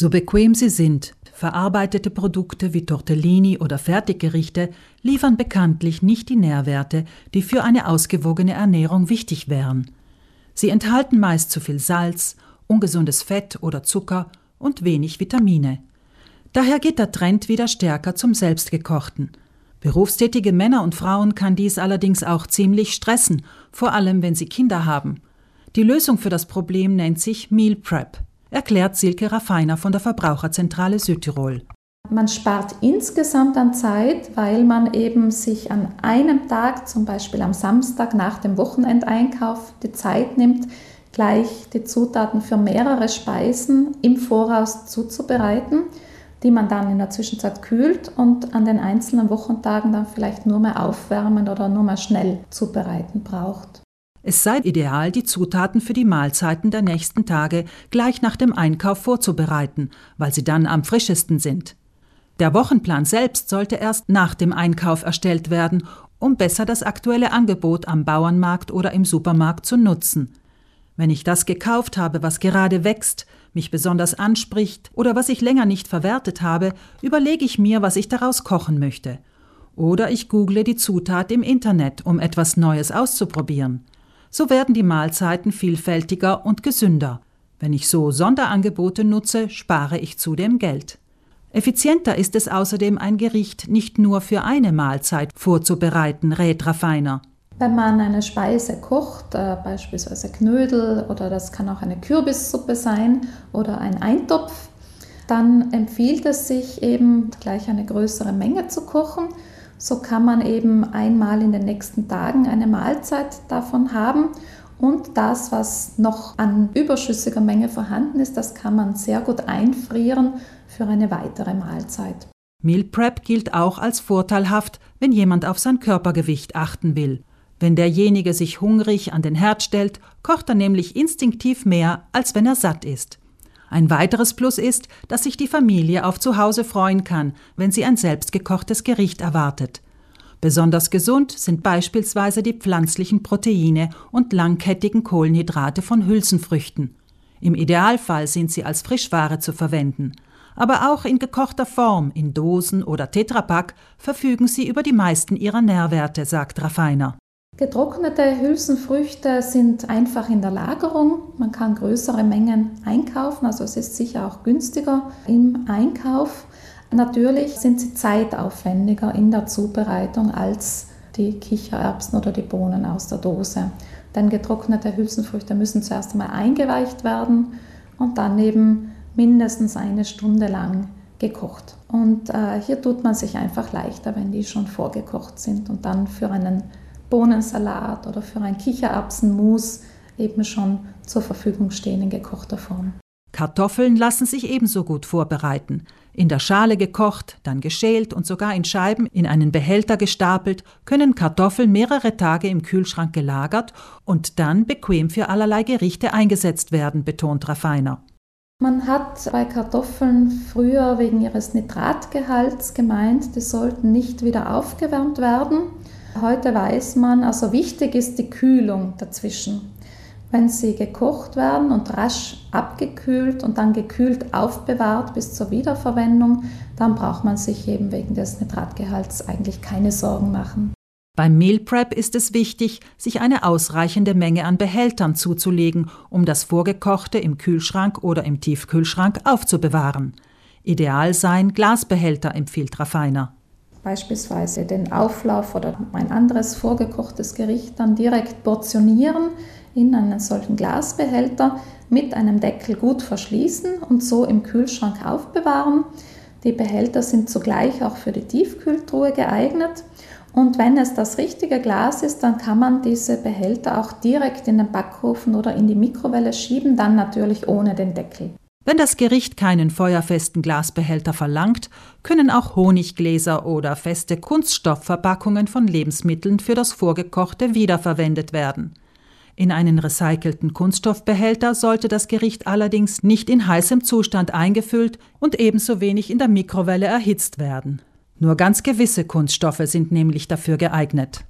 So bequem sie sind, verarbeitete Produkte wie Tortellini oder Fertiggerichte liefern bekanntlich nicht die Nährwerte, die für eine ausgewogene Ernährung wichtig wären. Sie enthalten meist zu viel Salz, ungesundes Fett oder Zucker und wenig Vitamine. Daher geht der Trend wieder stärker zum Selbstgekochten. Berufstätige Männer und Frauen kann dies allerdings auch ziemlich stressen, vor allem wenn sie Kinder haben. Die Lösung für das Problem nennt sich Meal Prep, erklärt Silke Raffiner von der Verbraucherzentrale Südtirol. Man spart insgesamt an Zeit, weil man eben sich an einem Tag, zum Beispiel am Samstag nach dem Wochenendeinkauf, die Zeit nimmt, gleich die Zutaten für mehrere Speisen im Voraus zuzubereiten die man dann in der Zwischenzeit kühlt und an den einzelnen Wochentagen dann vielleicht nur mehr aufwärmen oder nur mehr schnell zubereiten braucht. Es sei ideal, die Zutaten für die Mahlzeiten der nächsten Tage gleich nach dem Einkauf vorzubereiten, weil sie dann am frischesten sind. Der Wochenplan selbst sollte erst nach dem Einkauf erstellt werden, um besser das aktuelle Angebot am Bauernmarkt oder im Supermarkt zu nutzen. Wenn ich das gekauft habe, was gerade wächst, mich besonders anspricht oder was ich länger nicht verwertet habe, überlege ich mir, was ich daraus kochen möchte. Oder ich google die Zutat im Internet, um etwas Neues auszuprobieren. So werden die Mahlzeiten vielfältiger und gesünder. Wenn ich so Sonderangebote nutze, spare ich zudem Geld. Effizienter ist es außerdem, ein Gericht nicht nur für eine Mahlzeit vorzubereiten, rät Raffiner. Wenn man eine Speise kocht, äh, beispielsweise Knödel oder das kann auch eine Kürbissuppe sein oder ein Eintopf, dann empfiehlt es sich eben gleich eine größere Menge zu kochen. So kann man eben einmal in den nächsten Tagen eine Mahlzeit davon haben und das, was noch an überschüssiger Menge vorhanden ist, das kann man sehr gut einfrieren für eine weitere Mahlzeit. Meal Prep gilt auch als vorteilhaft, wenn jemand auf sein Körpergewicht achten will. Wenn derjenige sich hungrig an den Herd stellt, kocht er nämlich instinktiv mehr, als wenn er satt ist. Ein weiteres Plus ist, dass sich die Familie auf Zuhause freuen kann, wenn sie ein selbstgekochtes Gericht erwartet. Besonders gesund sind beispielsweise die pflanzlichen Proteine und langkettigen Kohlenhydrate von Hülsenfrüchten. Im Idealfall sind sie als Frischware zu verwenden. Aber auch in gekochter Form, in Dosen oder Tetrapack, verfügen sie über die meisten ihrer Nährwerte, sagt Raffiner. Getrocknete Hülsenfrüchte sind einfach in der Lagerung. Man kann größere Mengen einkaufen, also es ist sicher auch günstiger im Einkauf. Natürlich sind sie zeitaufwendiger in der Zubereitung als die Kichererbsen oder die Bohnen aus der Dose. Denn getrocknete Hülsenfrüchte müssen zuerst einmal eingeweicht werden und dann eben mindestens eine Stunde lang gekocht. Und äh, hier tut man sich einfach leichter, wenn die schon vorgekocht sind und dann für einen Bohnensalat oder für ein Kichererbsenmus eben schon zur Verfügung stehen in gekochter Form. Kartoffeln lassen sich ebenso gut vorbereiten. In der Schale gekocht, dann geschält und sogar in Scheiben in einen Behälter gestapelt, können Kartoffeln mehrere Tage im Kühlschrank gelagert und dann bequem für allerlei Gerichte eingesetzt werden, betont Raffiner. Man hat bei Kartoffeln früher wegen ihres Nitratgehalts gemeint, die sollten nicht wieder aufgewärmt werden. Heute weiß man, also wichtig ist die Kühlung dazwischen. Wenn sie gekocht werden und rasch abgekühlt und dann gekühlt aufbewahrt bis zur Wiederverwendung, dann braucht man sich eben wegen des Nitratgehalts eigentlich keine Sorgen machen. Beim Meal Prep ist es wichtig, sich eine ausreichende Menge an Behältern zuzulegen, um das Vorgekochte im Kühlschrank oder im Tiefkühlschrank aufzubewahren. Ideal seien Glasbehälter, empfiehlt Raffiner beispielsweise den Auflauf oder ein anderes vorgekochtes Gericht dann direkt portionieren in einen solchen Glasbehälter mit einem Deckel gut verschließen und so im Kühlschrank aufbewahren. Die Behälter sind zugleich auch für die Tiefkühltruhe geeignet. Und wenn es das richtige Glas ist, dann kann man diese Behälter auch direkt in den Backofen oder in die Mikrowelle schieben, dann natürlich ohne den Deckel. Wenn das Gericht keinen feuerfesten Glasbehälter verlangt, können auch Honiggläser oder feste Kunststoffverpackungen von Lebensmitteln für das Vorgekochte wiederverwendet werden. In einen recycelten Kunststoffbehälter sollte das Gericht allerdings nicht in heißem Zustand eingefüllt und ebenso wenig in der Mikrowelle erhitzt werden. Nur ganz gewisse Kunststoffe sind nämlich dafür geeignet.